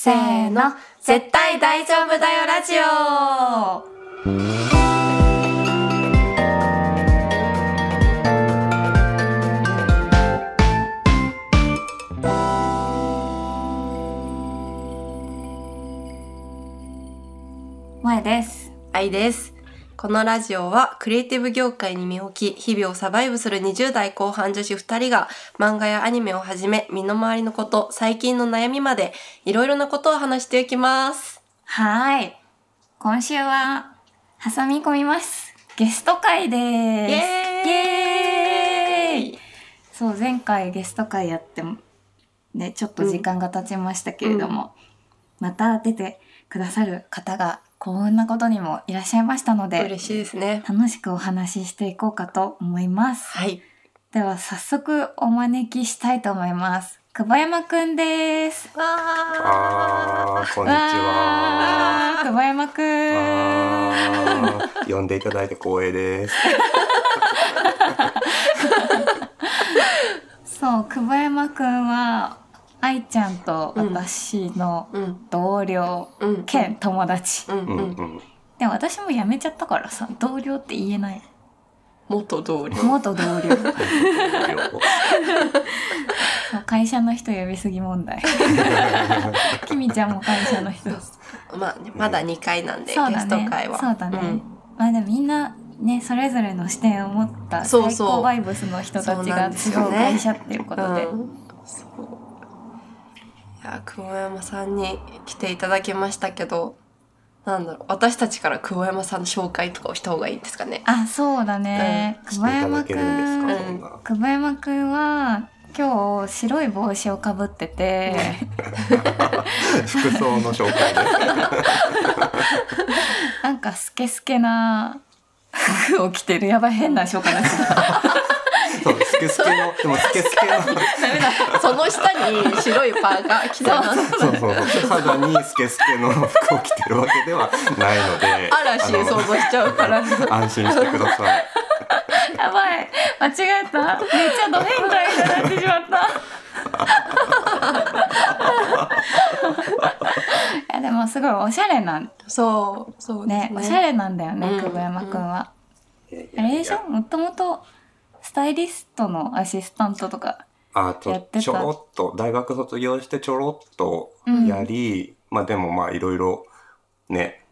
せーの、絶対大丈夫だよラジオ萌です。あいです。このラジオはクリエイティブ業界に身を置き、日々をサバイブする20代後半女子2人が漫画やアニメをはじめ、身の回りのこと、最近の悩みまで、いろいろなことを話していきます。はーい。今週は、挟み込みます。ゲスト会です。イイエーイイエーイそう、前回ゲスト会やっても、ね、ちょっと時間が経ちましたけれども、また出てくださる方が、こんなことにもいらっしゃいましたので、嬉しいですね。楽しくお話ししていこうかと思います。はい。では早速お招きしたいと思います。久保山くんです。わあー、こんにちは。久保山くん。呼んでいただいて光栄です。そう、久保山くんは、愛ちゃんと私の。同僚うん。兼友達。うんうんうん。うん。でも私も辞めちゃったからさ、同僚って言えない。元同僚。元同僚。そう会社の人呼びすぎ問題。きみちゃんも会社の人。まあね、まだ2回なんで、そうだゲストね会は。そうだね、んまあでもみんなねそれぞれの視点を持った最そうそう高バイブスの人たちが集う会社っていうことで、うんそういや久保山さんに来ていただきましたけどなんだろう私たちから久保山さんの紹介とかをした方がいいんですかね。あそうだね、して久保山くん。ですか、ん。久保山くんは今日白い帽子をかぶってて。服装の紹介で。なんかスケスケな服 を着てる。やばい変な紹介になってた。す。そう、スケスケの、でもスケスケの、ダメだ。その下に白いパーカー着たな。そうそうそう、肌にスケスケの服を着てるわけではないので、嵐想像しちゃうから。安心してください。やばい。間違えた。めっちゃド変態になってしまった。いやでもすごいおしゃれなん。そう。そうね。ねおしゃれなんだよね、うん。久保山くんは、いやいあやいやれでしょ？もともとスタイリストのアシスタントとかあちょやってた。ちょろっと大学卒業してちょろっとやり、まあでもまあいろいろね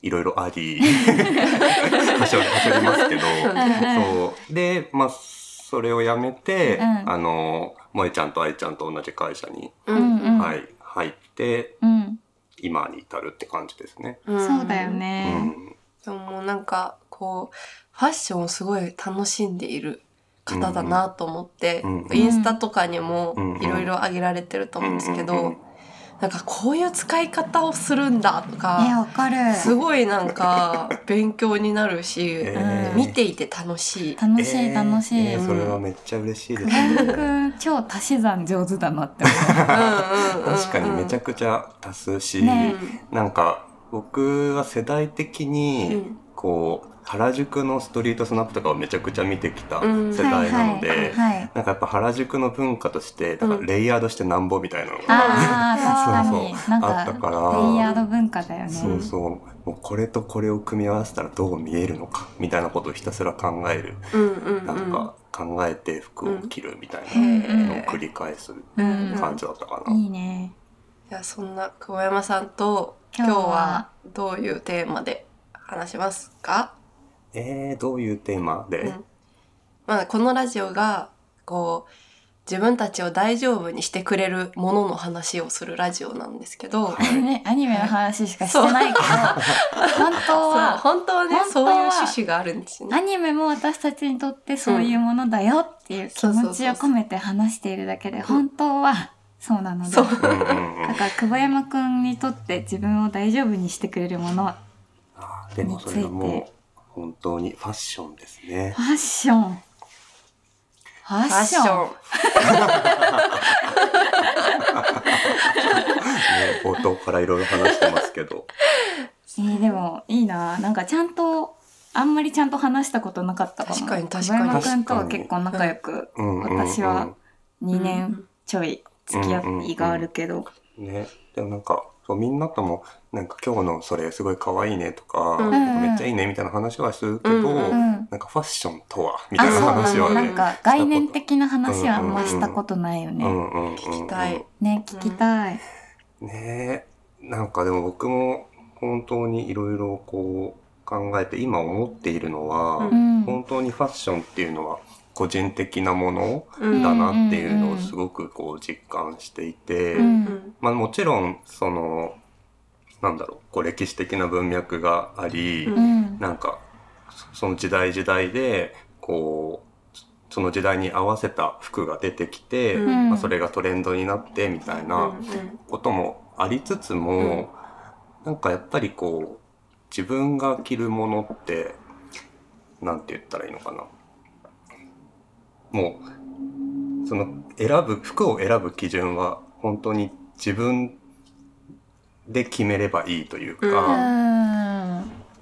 いろいろあ りはしりますけど。そう。でまあそれをやめて、うん。あの萌ちゃんと愛ちゃんと同じ会社に、ううんうん。はい、入ってうん、今に至るって感じですね。ん。そうだようね、ん。でももうなんかこうファッションをすごい楽しんでいる方だなと思って、うんインスタとかにもうんいろいろ上げられてると思うんですけど、うんうんなんかこういう使い方をするんだとねか、わかる。すごいなんか勉強になるし、えー。見ていて楽しい。楽しい楽しい、えーそれはめっちゃ嬉しいです。ね。超足し算上手だなって思う。確かにめちゃくくちゃ足すし、ね。なんか僕は世代的に、うん。こう原宿のストリートスナップとかをめちゃくちゃ見てきたうん世代なので、なんかやっぱ原宿の文化としてだからうんレイヤードしてなんぼみたいなのが、ああ 確かに。そうそうあったからかレイヤード文化だよね。そうそう。もうこれとこれを組み合わせたらどう見えるのかみたいなことをひたすら考える。なんか考えて服を着るみたいうん。なのを繰り返すうん感じだったかな。いいね。いやそんな久保山さんと今今日は日は？どういうテーマで話しますか？えー、どういうテーマで、うん。まあこのラジオがこう自分たちを大丈夫にしてくれるものの話をするラジオなんですけど、はい。ねアニメの話しかしてないけど。本当そう。は本当はね本当はそういう趣旨があるんですよね。アニメも私たちにとってそういうものだよっていう気持ちを込めて話しているだけで本当はそうなので。そう。うんうんうん。だから久保山くんにとって自分を大丈夫にしてくれるものフあーでもそれはもう本当にファッションですね。ァッション。ファッション。ね、冒頭からいろいろ話してますけど。えーでもいいな。なんかちゃんとあんまりちゃんと話したことなかったかも確かに確かに。山くんとは結構仲良くうんうんうん。私は2年ちょい付き合いがあるけど、ね、でもなんかそうみんなともなんか今日のそれすごい可愛いねとか、うん。なんかめっちゃいいねみたいな話はするけど、うんうんなんかファッションとはみたいな話はねなんか概念的な話はあんましたことないよね。うんうんうんうん聞きたい。ね聞きたい。ねえなんかでも僕も本当にいろいろこう考えて今思っているのは、ううん。本当にファッションっていうのは個人的なものうん。だなっていうのをすごくこう実感していて、うんまあもちろんそのなんだろうこう歴史的な文脈があり、なんかそその時代時代でこうその時代に合わせた服が出てきて、うん。まあ、それがトレンドになってみたいなこともありつつも、なんかやっぱりこう自分が着るものってなんて言ったらいいのかなもうその選ぶ服を選ぶ基準は本当に自分で決めればいいというか、うん。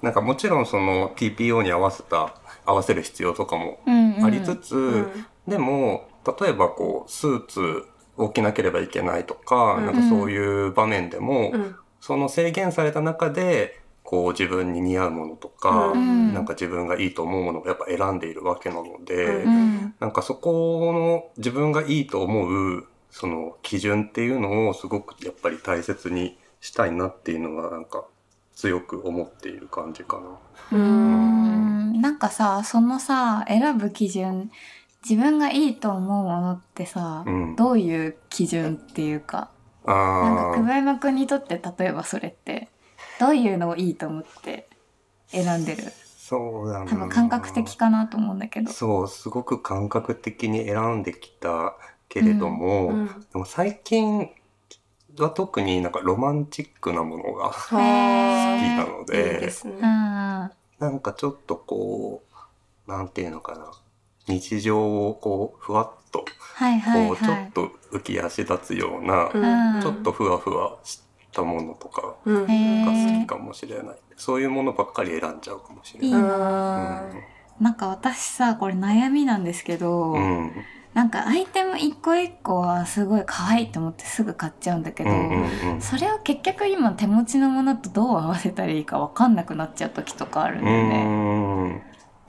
なんかもちろんその TPO に合わせた合わせる必要とかもうんありつつ、でも例えばこうスーツを着なければいけないとか、うん。なんかそういう場面でも、うん。その制限された中でこう自分に似合うものとか、うん。なんか自分がいいと思うものをやっぱ選んでいるわけなので、ううん。なんかそこの自分がいいと思うその基準っていうのをすごくやっぱり大切にしたいなっていうのがなんか強く思っている感じかな。うん。なんかさそのさ選ぶ基準自分がいいと思うものってさ、うん。どういう基準っていうかなんかあ久保山君にとって例えばそれってどういうのをいいと思って選んでる？そうだな。多分感覚的かなと思うんだけど。そう、すごく感覚的に選んできたけれども、うんでも最近は特になんかロマンチックなものが好はきなのいいで、ですねなんかちょっとこう、なんていうのかな、日常をこう、ふわっと、いはいこう、ちょはい。っと浮き足立つような、うんちょっとふわふわしたものとかうんへが好ーきかもしれない。そういうものばっかり選んじゃうかもしれいいない。ななんか私さこれ悩みなんですけど、うん。うんなんかアイテム一個一個はすごい可愛いと思ってすぐ買っちゃうんだけど、うんうんうんそれを結局今手持ちのものとどう合わせたらいいか分かんなくなっちゃう時とかあるんうだよね。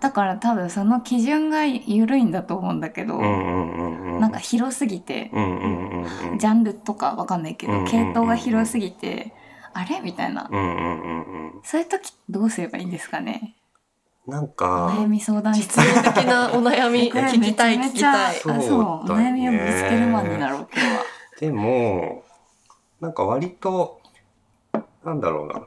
んだから多分その基準が緩いんだと思うんだけど、なんか広すぎて、うんうんうんうんジャンルとか分かんないけど、系統が広すぎて、あれみたいな。うんうんうんうん。そういう時どうすればいいんですかね？なんおか悩み相談室的な お悩み聞きたい聞きたい。そうお悩みをぶつけるマンになろう今日は。でもなんか割となんだろうな。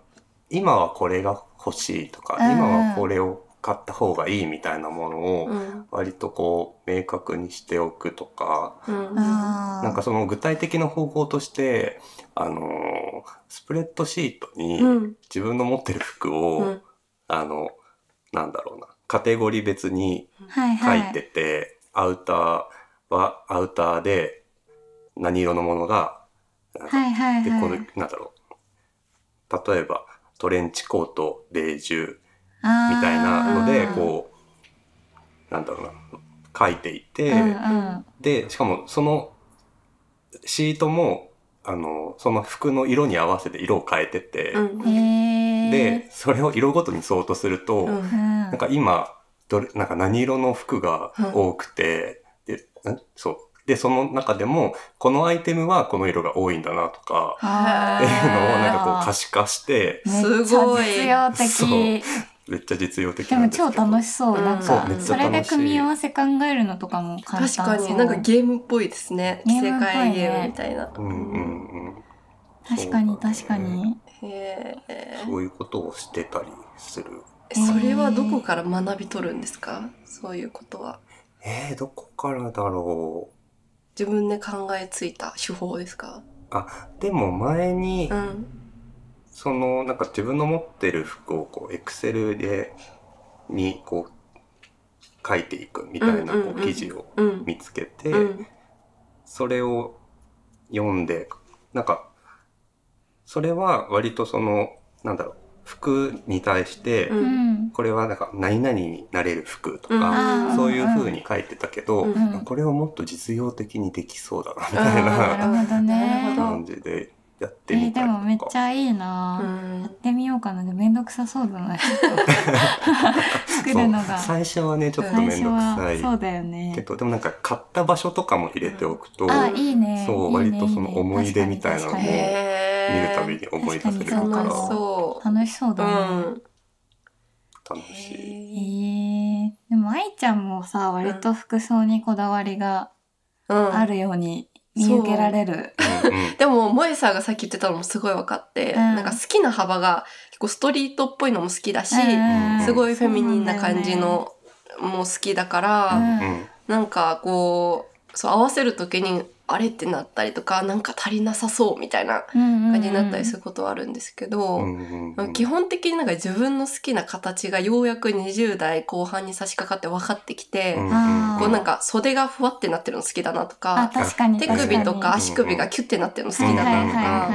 今はこれが欲しいとか、今はこれを買った方がいいみたいなものをうん割とこう明確にしておくとか、うんなんかその具体的な方法としてあのースプレッドシートにうん自分の持ってる服を、うんあのなんだろうなカテゴリー別にはいはい。書いてて、アウターはアウターで何色のものが、なんかはいはいで、このはい。、なんだろう。例えば、トレンチコート、ベージュたいなのでこう、なんだろうな、書いていて、うんうん。で、しかもそのシートも、あの、その服の色に合わせて色を変えてて、うん。で、それを色ごとにそうとすると、うんうん、なんか今、どれ、なんか何色の服が多くて、で、んそう。で、その中でも、このアイテムはこの色が多いんだなとか、っていうのをなんかこう可視化して、すごい実そう用的。めっちゃ実用的でもなんですけど。超楽しそう。うんなんかそうめっちゃ楽しいそれで組み合わせ考えるのとかも簡単そう。確かになんかゲームっぽいですね。ゲ世ームっぽいね界ゲームみたいな。うんうんうん。確かに確かに。へえ。そういうことをしてたりする。それはどこから学び取るんですか？そういうことは。えー、どこからだろう。自分で考えついた手法ですか？あ、でも前に、うん。その、なんか自分の持ってる服をこう、エクセルで、に、こう、書いていくみたいな、こう、記事をうん。見つけて、うん。それを読んで、なんか、それは割とその、なんだろう、服に対して。これはなんか何々になれる服とうんか、そういう風に書いてたけど、これをもっと実用的にできそうだな、みたいな感じでやってえーみたりとか。でもめっちゃいいな、うん。やってみようかな。でもめんどくさそうだな。作るのが。最初はねちょっと最初面倒くさはいそうだよね。けどでもなんか買った場所とかも入れておくと、あいいね。そういいね。割とその思い出みたいなのも見るたびに思い出せる確から。楽しそ楽しそうう。だね、うん。楽しい。へえでも愛ちゃんもさ割と服装にこだわりがうん。あるように見受けられる、でも、萌さんがさっき言ってたのもすごい分かって、うん。なんか好きな幅が結構ストリートっぽいのも好きだし、うん。すごいフェミニンな感じのも好きだから、うん。うん。なんかこう、そう合わせる時に、あれってなったりとか、なんか足りなさそうみたいな感感じになったりすることはあるんですけど、うんうんうん基本的になんか自分の好きな形がようやく20代後半に差し掛かって分かってきて、こうなんか袖がふわってなってるの好きだなとあか、確かに。手確かに。首とか足首がキュッてなってるの好きだなとか、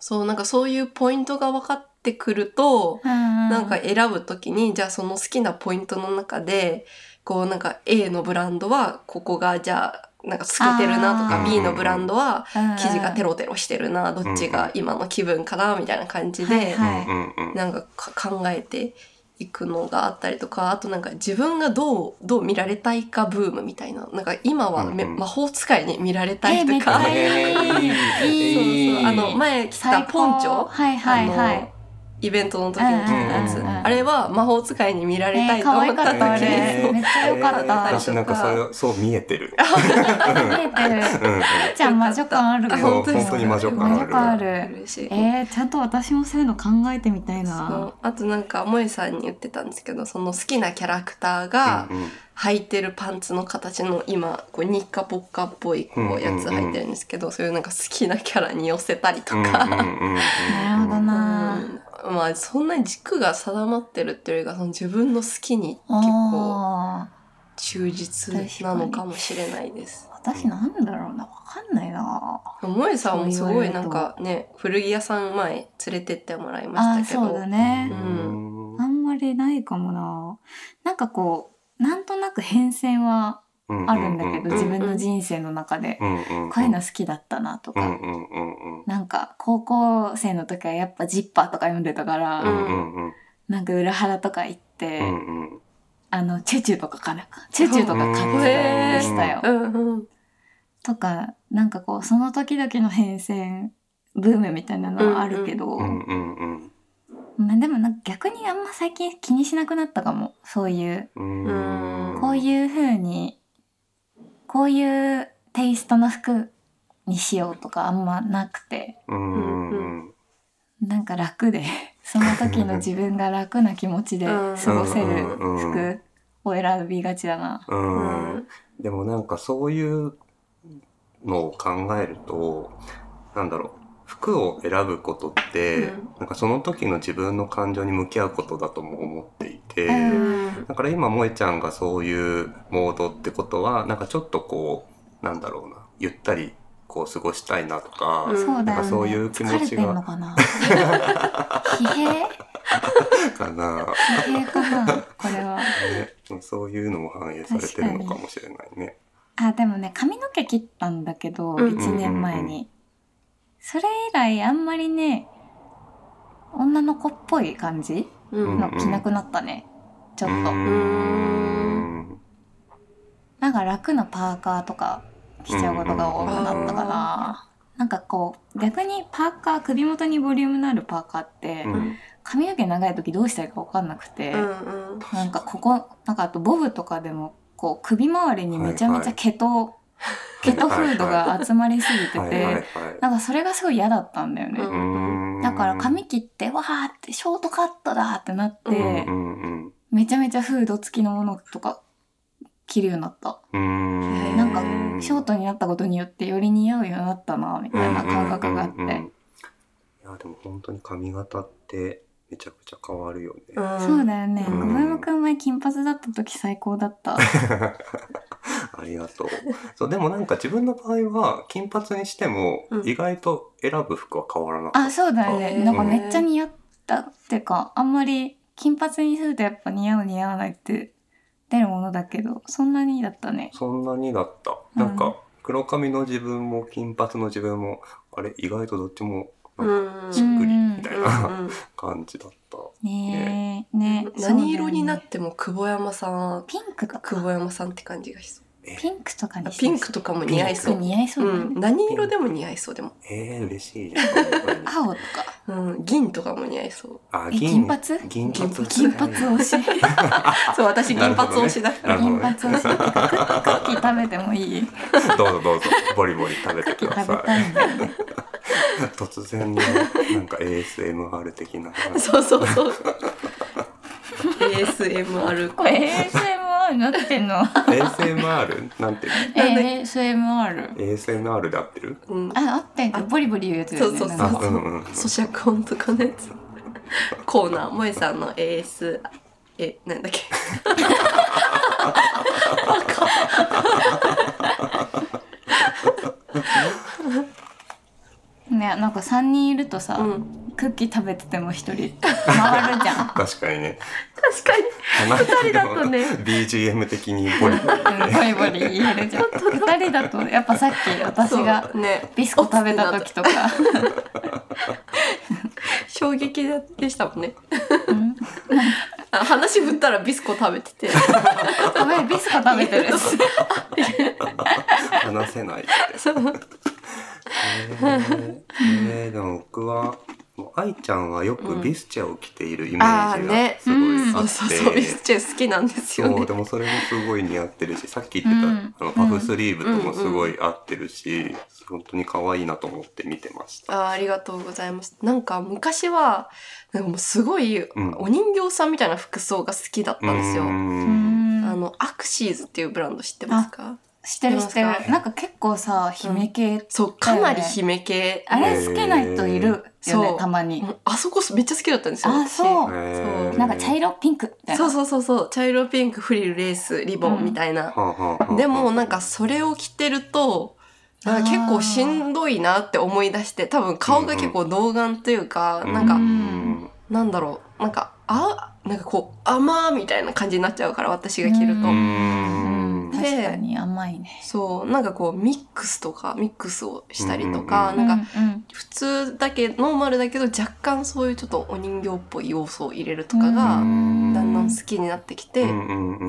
そうなんかそういうポイントが分かってくると、ななんか選ぶときに、じゃあその好きなポイントの中で、こうなんか A のブランドはここがじゃあなんか透けてるなとか B のブランドは生生地がテロテロしてるな、どっちが今の気分かなみたいな感じで、なんかか考えていくのがあったりとか、あとなんか自分がどう、どう見られたいかブームみたいな。なんか今はめ、うんうん。魔法使いに見られたいとか。えーめっちゃいい。そうそう。あの、前着たポンチョはいはいはい。あのイベントの時に着たやつ、うんうん。うんうんあれは魔法使いに見られたいと思った時。えー可愛かったあれに、めっちゃ良かった。えー私なんかそれそう見えてる。見えてる。ちゃん魔女感ある本当に魔女感ある。魔女感ある。嬉しい。えー、ちゃんと私もそういうの考えてみたいそなう。あとなんか、萌さんに言ってたんですけど、その好きなキャラクターがうんうん。履いてるパンツの形の今、こう、ニッカポッカっぽいこうやつ履いてるんですけど、そういうなんか好きなキャラに寄せたりとうんか、なるほどな。うんまあ、そんなに軸が定まってるっていうよりか、その自分の好きに結構あ忠実なのかもしれないです。ー私なんだろうなわかんないな。萌えさんもすごいなんかね、古着屋さん前連れてってもらいましたけど。そうだね。う、ん。あんまりないかもな。なんかこうなんとなく変遷はあるんだけど、うん自分の人生の中で、うんうんこういうの好きだったなとか、うんうんうんうん。なんか高校生の時はやっぱジッパーとか読んでたから、うんうんうん。なんか裏腹とか行って、うんうん。あのチュチュとかかな？チュチュとか買ってしたよ。うんうん。とかなんかこうその時々の変遷ブームみたいなのはあるけど、うんうんまあでもなんか逆にあんま最近気にしなくなったかも。そういうこういう風にこういうテイストの服にしようとかあんまなくて。うん。なんか楽で その時の自分が楽な気持ちで過ごせる服を選びがちだな。ううんん。でもなんかそういうのを考えるとなんだろう服を選ぶことって、うん。なんかその時の自分の感情に向き合うことだとも思っていて、うん。だから今萌ちゃんがそういうモードってことはなんかちょっとこうなんだろうなゆったりこう過ごしたいなとか、うん。なんかそういう気持ちが疲れてんのかな？疲弊？かな、疲弊かなこれは。ね、そういうのも反映されてるのかもしれないね。あ、でもね、髪の毛切ったんだけど、うん。1年前に。それ以来あんまりね、女の子っぽい感じうんの着なくなったね。ちょっと。うーんなんか楽なパーカーとか着ちゃうことが多くなったかな。なんかこう、逆にパーカー、首元にボリュームのあるパーカーって、うん髪の毛長い時どうしたらいいか分かんなくて、うんうんなんかここ、なんかあとボブとかでも、こう首周りにめちゃめちゃ毛と、毛とフードが集まりすぎてはいはいはいて、なんかそれがすごい嫌だったんだよね。だから髪切って、わーってショートカットだってなって、うんうんめちゃめちゃフード付きのものとか着るようになった。なんかショートになったことによってより似合うようになったな、みたいな感覚があって。うんうんうんうんいやでも本当に髪型ってめちゃくちゃ変わるよね。うんそうだよね。うんごめんくん前金髪だった時最高だった。ありがとう。そうでもなんか自分の場合は金髪にしてもうん意外と選ぶ服は変わらなかった。あ、そうだよね。なんかめっちゃ似合ったっていうか、あんまり金髪にするとやっぱ似合う似合わないって出るものだけど、そんなにだったね。そんなにだった。うんなんか黒髪の自分も金髪の自分もあれ意外とどっちもうなんかん。しっくりみたいうんなうん。感じだった。ねえ。ね。何色になっても久保山さん。ピンクとか。久保山さんって感じがしそうピンクとかにあピンクとかも似合いそう。似合いそうだね。うん、何色でも似合いそうでも、えー、嬉しいです。本当に青とか。うん、銀とかも似合いそう。あ、え銀髪？銀髪。金髪推し。そう私銀髪推しだ。から、ね。髪。推しクッキー食べてもいい？どうぞどう。ぞ、ボリボリ食べてくださ食べたい。突然の、なんか ASMR 的な話。そうそうそう。ASMR これ ASMR になってんの。ASMR? なんて ASMR の ?ASMR で合ってる？うん。あ、あってんだ。ボリボリ言うやつだよね。そうそうそう。あ、うんうん。咀嚼音とかのやつ。コーナー。萌さんの AS えなんだっけ？ね、なんか三人いるとさ、うんクッキー食べてても一人回るじゃん。確かにね。確かに二人だとね BGM 的にボリボリ。うんボリボリ言えるじゃん。二人だとやっぱさっき私がビスコ食べた時とか、衝撃でしたもんねうん あ話振ったらビスコ食べててごめんビスコ食べてる。話せないって。そうえー。えー。でも僕は、もう愛ちゃんはよくビスチェを着ているイメージがすごいあって、そうそうそう。ビスチェ好きなんですよね。そうでもそれもすごい似合ってるしさっき言ってた、うん。あのパフスリーブともすごい合ってるし、本当に可愛いなと思って見てました。あーありがとうございます。なんか昔は、なんかもうすごい、ん。お人形さんみたいな服装が好きだったんですよ。あの、アクシーズっていうブランド知ってますか？知ってる知ってる。なんか結構さ、姫系、そう、かなり姫系。あれ好きな人いるよねそう、たまに。あそこめっちゃ好きだったんですよ。あそう。へー。なんか茶色ピンクみたいな。そうそうそうそう、茶色ピンクフリルレースリボンみたいな。はあはあはあでもなんかそれを着てると、なんか結構しんどいなって思い出して、多分顔が結構童顔というか、うんなんか、うん。なんだろう、なんか、あ、なんかこう、甘みたいな感じになっちゃうから、私が着ると。ううんん確かに甘いね。そう、なんかこう、ミックスとか、ミックスをしたりとか、なんか、うん普通だけ、ノーマルだけど、若干そういうちょっとお人形っぽい要素を入れるとかが、だんだん好きになってきて、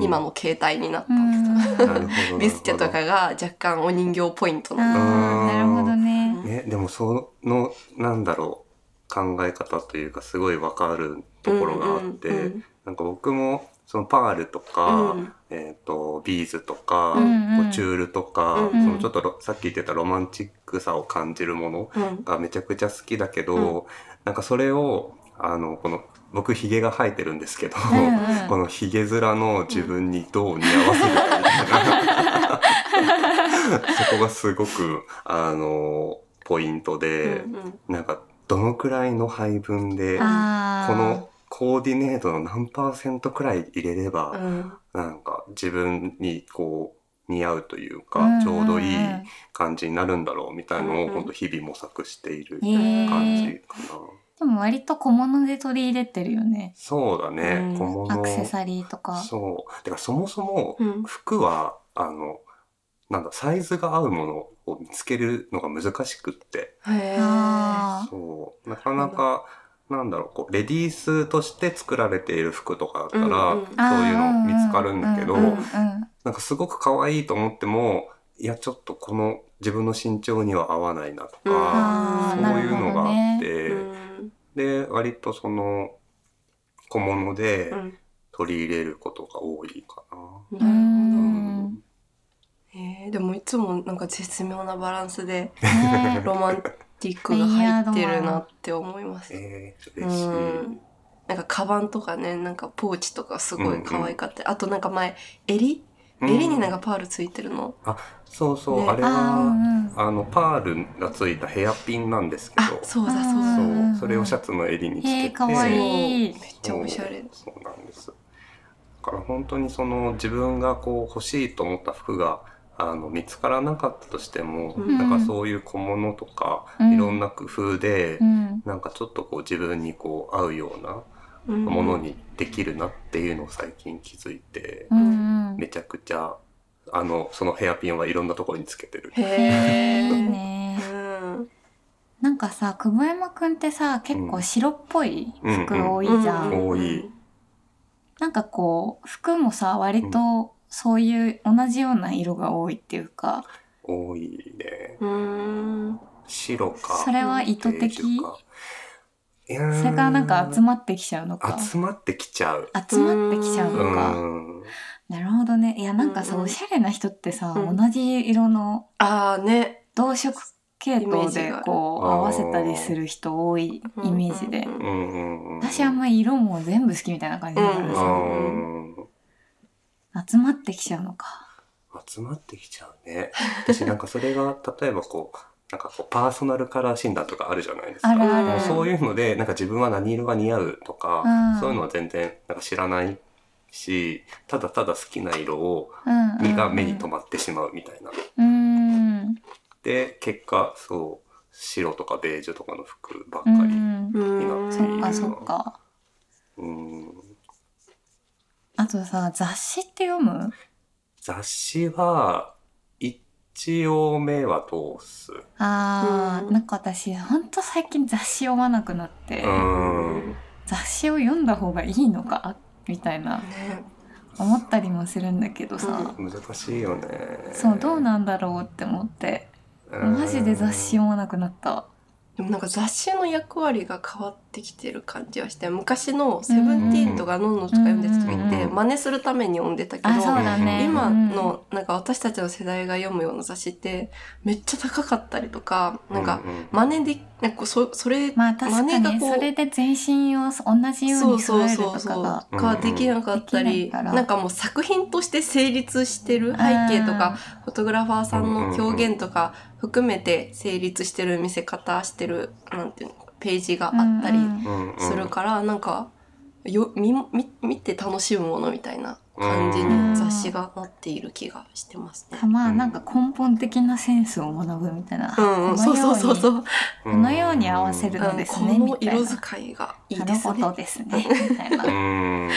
今の携帯になったうんんです。なるほどビスチェとかが若干お人形ポイントあなの。ーなるほどね。ね、でもそのなんだろう考え方というかすごいわかるところがあって、うんうんなんか僕もそのパールとか、うん。えっ、とビーズとか、うんうん。チュールとか、うんそのちょっとロさっき言ってたロマンチックさを感じるものうん。がめちゃくちゃ好きだけど、うん。なんかそれをあのこの僕ヒゲが生えてるんですけど、うんうん。このヒゲ面の自分にどう似合わせるかみたいな。そこがすごくあのポイントで、うんなんかどのくらいの配分でこのコーディネートの何パーセントくらい入れれば、うんなんか自分にこう似合うというか、うんうんうんちょうどいい感じになるんだろうみたいのを、うんうん本当日々模索している感じかな。でも割と小物で取り入れてるよね。そうだね、うん小物アクセサリーとか。そう。てかそもそもうん服は、あの、なんだ、サイズが合うものを見つけるのが難しくって。へそう。なかなか、なんだろう、こう、レディースとして作られている服とかだったら、うんうん。そういうの見つかるんだけど、うんうんうんなんかすごく可愛いと思っても、いや、ちょっとこの自分の身長には合わないなとうん。そういうのがあって、うんで、割とその、小物でうん。取り入れることが多いかな。なるほうどん。えーでもいつもなんか絶妙なバランスでねロマンティックが入ってるなって思います。えー、う嬉しい。んなんかカバンとかね、なんかポーチとかすごい可愛かった。あとなんか前、襟？うん襟になんかパールついてるの？そうそう、ねあれは、うんあの、パールがついたヘアピンなんですけあど、、そうだそううだ。んそう、それをシャツの襟につけて、へーめっちゃおしゃれ。そうなんです。だから本当にその自分がこう欲しいと思った服があの見つからなかったとしても、うん。なんかそういう小物とか、うん。いろんな工夫で、うん。なんかちょっとこう自分にこう合うようなうん。ものにできるなっていうのを最近気づいて、うんうん。めちゃくちゃあのそのヘアピンはいろんなところにつけてる。へなんかさ久保山くんってさ結構白っぽい服多いじゃん、うん多い。なんかこう服もさ割とそういう同じような色が多いっていうか多いね。うん。白か。それは意図的？それがなんか集まってきちゃうのか集まってきちゃう。集まってきちゃううのかん。なるほどねいやなんかさおしゃれな人ってさうん同じ色のああね。同色系統でこう合わせたりする人多いイメージで。私あんまり色も全部好きみたいな感じだからうさん。集まってきちゃうのか集まってきちゃうね。私なんかそれが、例えばこう、なんかこう、パーソナルカラー診断とかあるじゃないですか。もうそういうので、なんか自分は何色が似合うとか、うんそういうのは全然なんか知らないし、ただただ好きな色を、うんうんうんが目に留まってしまうみたいな。うーんで、結果、そう、白とかベージュとかの服ばっかうり。んうん。そっかそっかうんあとさ雑誌って読む？雑誌は、一応目は通す。うん。あーなんか私ほんと最近雑誌読まなくなって。うん。雑誌を読んだ方がいいのか？みたいな。ね。思ったりもするんだけどさ、難しいよね。そうどうなんだろうって思って。マジで雑誌読まなくなったでもなんか雑誌の役割が変わってきてる感じはして昔の「セブンティーン」とか「ノンノ」とか読んでた時ってうん真似するために読んでたけど、ね。今のなんか私たちの世代が読むような雑誌ってめっちゃ高かったりとかなんか真似でなんかそそれまあ確かに真似がこうそれで全身を同じように揃えるとかが。できなかったり、なんかもう作品として成立してる背景とかフォトグラファーさんの表現とか含めて成立してる見せ方してるなんていうのページがあったりうんうん。うんうんするから、なんかよ見見見て楽しむものみたいな感じうん。に雑誌がなっている気がしてますね。まあなんか根本的なセンスを学ぶみたいな、うんうん、そうそうそうそう。このように合わせるうんのですこねみたいな。の色使いがいいですね。ですね。みたいな。うん。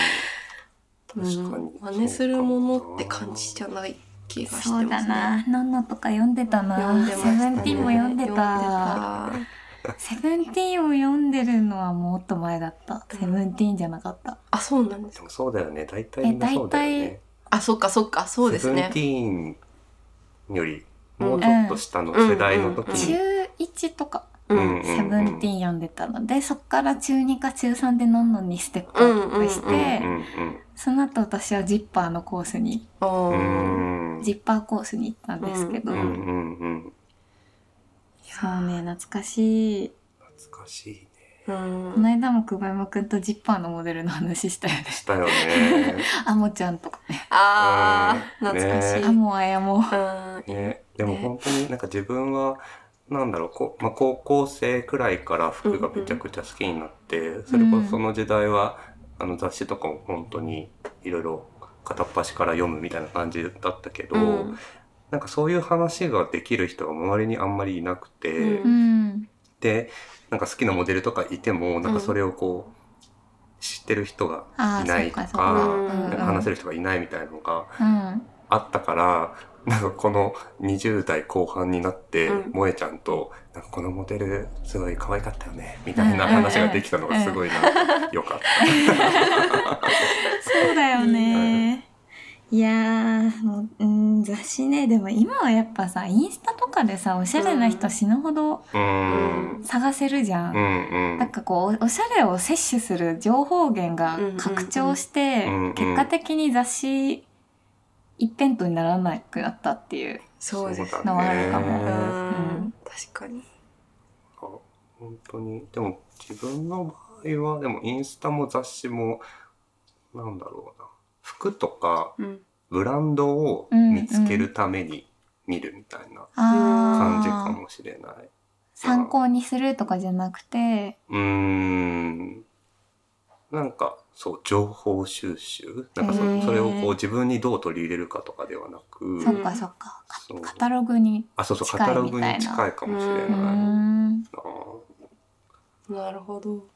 確うん。かに。真似するものって感じじゃない気がしてますね。そうだな「のんの」とか読んでたな読んでましたね。セブンティーンも読んでた読んでセブンティーンを読んでるのはもっと前だったセブンティーンじゃなかったたあ、そうなんですか。そうだよね。大体みんなそうだよね。あ、そっかそっか、そうですねセブンテ。ィーンよりもうちょっと下の世代の時中に。1とかうん。セブンティーン読んでたのでそっから中2か中3でのんのんにステップアップしううんてうんその後私はジッパーのコースにジッパーコースに行ったんですけど、うんうんうん。そうね懐かしい。懐かしいね。うんこの間も久保山くんとジッパーのモデルの話したよね。したよね。アモちゃんとかね。あー、うん。懐かしい。アモアヤもう。ん。ね、でも本当になんか自分は、なんだろうこう、まあ、高校生くらいから服がめちゃくちゃ好きになって、それこそその時代はあの雑誌とかも本当にいろいろ片っ端から読むみたいな感じだったけど、うん。なんかそういう話ができる人が周りにあんまりいなくて、ううん。でなんか好きなモデルとかいてもなんかそれをこう知ってる人がいないとか話せる人がいないみたいなのがうん。あったから、なんかこの20代後半になって、うん。萌えちゃんと、なんかこのモデルすごい可愛かったよね、みたいな話ができたのがすごいなん。かった。そうだよね。いやーもう、うん、雑誌ね。でも今はやっぱさインスタとかでさおしゃれな人死ぬほど。探せるじゃん、うんうん。なんかこうおしゃれを摂取する情報源が拡張して、結果的に雑誌一辺倒にならなくなったっていうそうです。のはあるかもううんん、確かに。あ本当に。でも自分の場合は、でもインスタも雑誌も、なんだろうな。服とかうん。ブランドを見つけるために見るみたいな感じかもしれない。参考にするとかじゃなくてうーん。なんか、そう、情報収集？なんかそそれをこう自分にどう取り入れるかとかではなく、そっかそっか。カタログにあ、そうそう、カタログに近いかもしれない。なるほど。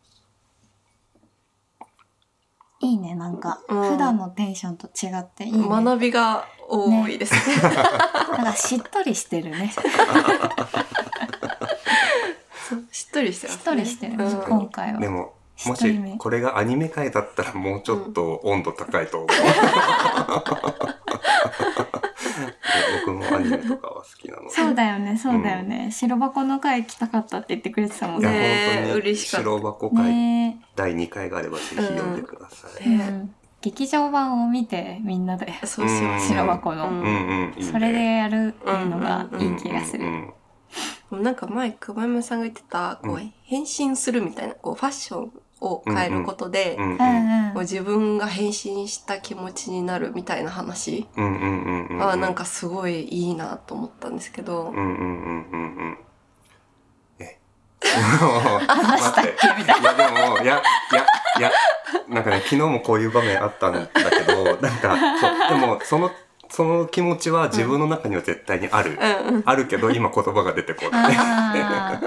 いいねなんか。うん。普段のテンションと違っていいね。学びが多いですね。なんかしっとりしてるね。しっとりしてますしっとりしてる、うん。今回は。でももしこれがアニメ界だったらもうちょっと温度高いと思う。僕もアニメとかは好きなので。そうだよねそうだよね、白箱の回来たかったって言ってくれてたもんいや、ねね本当に嬉しかった。白箱会ね。第2回があればぜひ読んでください。ねうん。劇場版を見てみんなで。そうします白箱の。うんうんそれでやるっていうのがいい気がする、うんうんなんか前久保山さんが言ってたこう、うん。変身するみたいなこうファッションを変えることで、うんうん自分が変身した気持ちになるみたいな話はなんかすごいいいなと思ったんですけど、うんうんうんうんうん。え。話したっけ？みたい いやでもいやいやいやなんかね 昨日もこういう場面あったんだけど なんかそうでもそのその気持ちは自分の中には絶対にある、うんうん。あるけど今言葉が出てこない。あ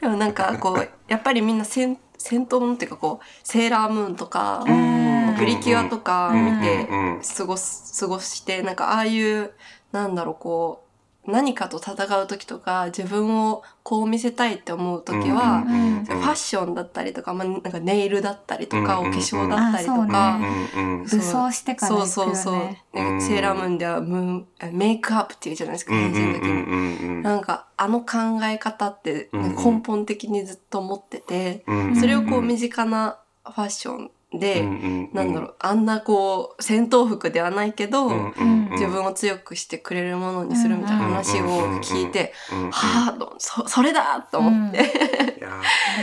でもなんかこうやっぱりみんな戦戦闘ものっていうかこうセーラームーンとか、うん。プリキュアとか見て過ごす過ごしてなんかああいうなんだろうこう何かと戦う時とか自分をこう見せたいって思う時は、うんうんファッションだったりとか、まあ、なんかネイルだったりとか、うんうんお化粧だったりとか、あうんうんそう。武装してから行くよね。そうそうそう、なんかセーラームーンではムーンあメイクアップっていうじゃないですかうん変身の時に。うんうんなんかあの考え方ってうんうん。根本的にずっと持ってて、うん。それをこう身近なファッションで、うんうんなんだろう、あんなこう戦闘服ではないけど、うんうんうん。自分を強くしてくれるものにするみたいな話を聞いて、うんうんうんはあ、そ、それだと思って。いやだ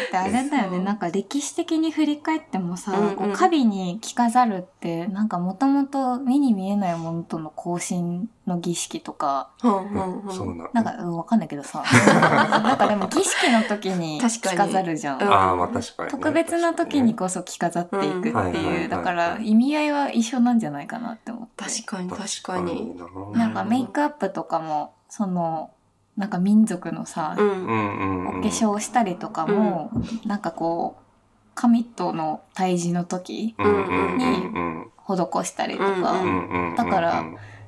ってあれだよねなんか歴史的に振り返ってもさ、うんうん。こうカビに着飾るってなんかもともと目に見えないものとの交信の儀式とか。うんうんうん。そうななんか、うん、わかんないけどさ。なんかでも儀式の時に着飾るじゃん。うん。ああまあ確かにね。特別な時にこそ着飾っていくっていう。はいだから意味合いは一緒なんじゃないかなって思って。確かに確かに。な。なんかメイクアップとかもそのなんか民族のさ、うん。うんうんうん。お化粧したりとかも、なんかこう神との対峙の時うんうんうんうん施したりとか、うんうんうん。だから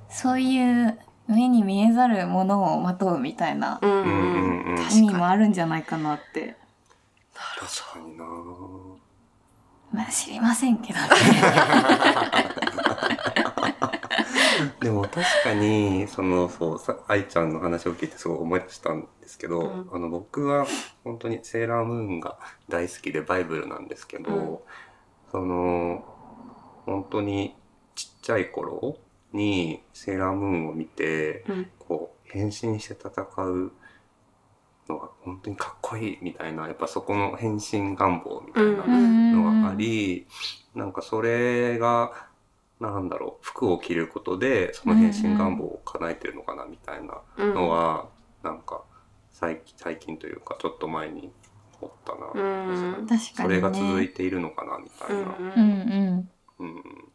そういう目に見えざるものをまとうみたいなうんうんうんうんうん確意味も。あるんじゃないかなって、確かになまあ、知りませんけどね。でも確かにそのそうさ愛ちゃんの話を聞いてすごい思い出したんですけど、うんあの僕は本当にセーラームーンが大好きでバイブルなんですけど、うんその本当にちっちゃい頃にセーラームーンを見てうん。こう変身して戦うのが本当にかっこいいみたいなやっぱそこの変身願望みたいなのがあり、なんかそれがなんだろう服を着ることでその変身願望を叶えてるのかなみたいなうんのは、なんか最近最近というかちょっと前に思ったな、うん。確かそ。れが続いているのかなみたいな。うんうん。うんうん。うん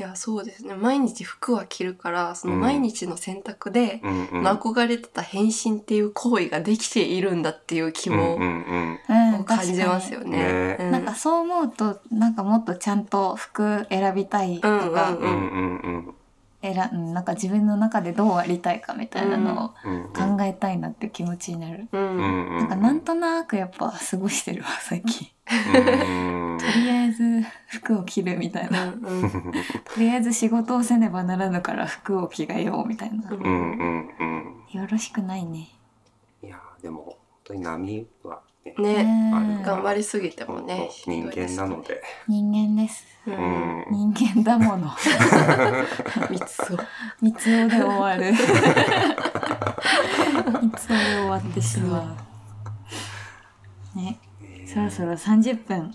いや、そうですね。毎日服は着るから、その毎日の選択で、うんうん。憧れてた変身っていう行為ができているんだっていう希望うんうんうん。を感じますよね。ね。うん。なんかそう思うとなんかもっとちゃんと服選びたいとか、うんうんうん。うん選うんなんか自分の中でどうありたいかみたいなのうんを考えたいなって気持ちになる。う。うんんなんかなんとなくやっぱ過ごしてるわ最近。うん とりあえず服を着るみたいな。うんうんとりあえず仕事をせねばならぬから服を着替えようみたいな。うんうんうんよろしくないね。いやでも本当に波はねね、うん頑張りすぎてもね。人間なので、人間です。う。うんん人間だもの。三つを。三つおで終わる。三つおで終わってしまう。ね、そろそろ三十分。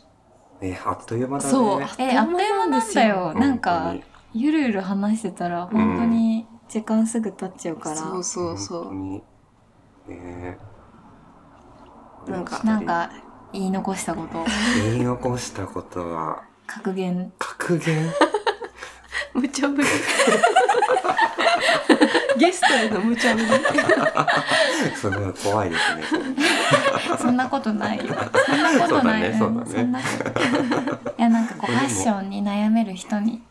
ねあっという間だねそうえ、あっという間なんだよ。なんか、ゆるゆる話してたら、本当に時間すぐ経っちゃうから。そうそうそう。本当にねなんかなんか、言い残したこと、言い残したことは格言。格言？無茶ぶり。ゲストへの無茶ぶり。すごい怖いですね。そんなことないよ。そんなことない。ねそんなことい。や、なんかこう、ファッションに悩める人に。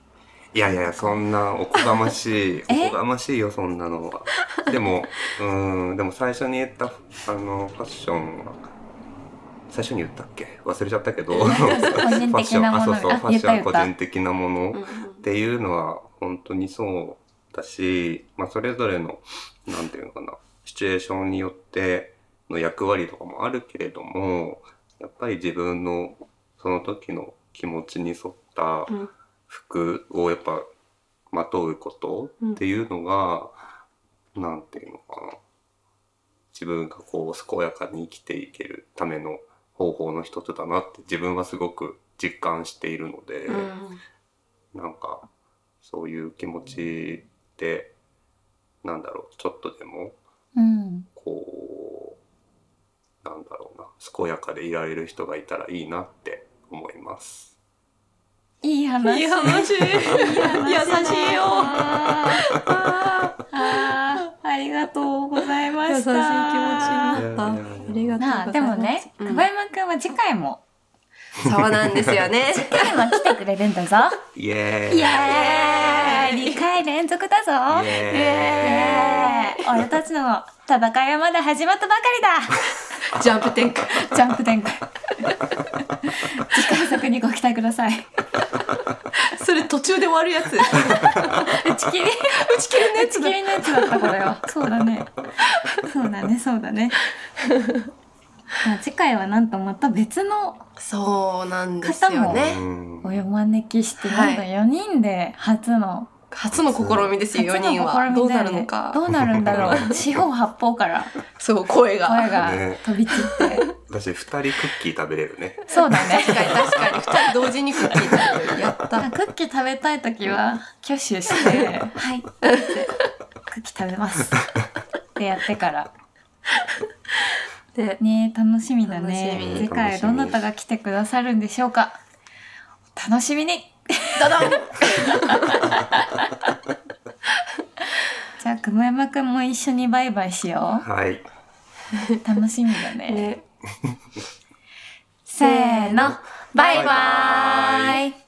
いやいやそんなおこがましい え？おこがましいよそんなのは。でもうーんでも最初に言ったあのファッションは最初に言ったっけ？忘れちゃったけど。ファ人ッションあそうそうあファッション個人的なものっていうのは本当にそうだし、まあ、それぞれのなんていうのかなシチュエーションによっての役割とかもあるけれどもやっぱり自分のその時の気持ちに沿ったうん。服をやっぱまとうことっていうのが、なんていうのかな。自分がこう健やかに生きていけるための方法の一つだなって自分はすごく実感しているので。うん。なんかそういう気持ちでなんだろうちょっとでもうん。こうなんだろうな健やかでいられる人がいたらいいなって思います。いい話。いい話優しいよあーあーありがとうございま優しい気持ちにした。なったいやいやいやありがとうございますなあでもね、うん久保山くんは次回もそうなんですよね次回も来てくれるんだぞ。イエーイイエーイ !2 回連続だぞイエーイ俺たちの戦いはまだ始まったばかりジャンプ展開だジャンプ展開次回作にご期待ください。それ途中で終わるやつ打ち切り打ち切りのやつだ打ち切りのやつだったこれは。そうだね。そうだね、そうだね。まあ次回はなんとまた別のそうなんですようねんお招きして、はいなんと4人で初の初の試みですよ4初の試み人はどうなるのか。どうなるんだろう。四方八方から。そう声が。声がね。飛び散って、私二人クッキー食べれるね。そうだね。確かに確かに。2人同時にクッキー食べるやった。クッキー食べたい時は挙手して「はい」クッキー食べます。ってやってからでね楽しみだね。み。次回どなたが来てくださるんでしょうか。お楽しみに。じゃあ久保山くんも一緒にバイバイしよはい。う楽しみだね。ね。せーの。バイバイ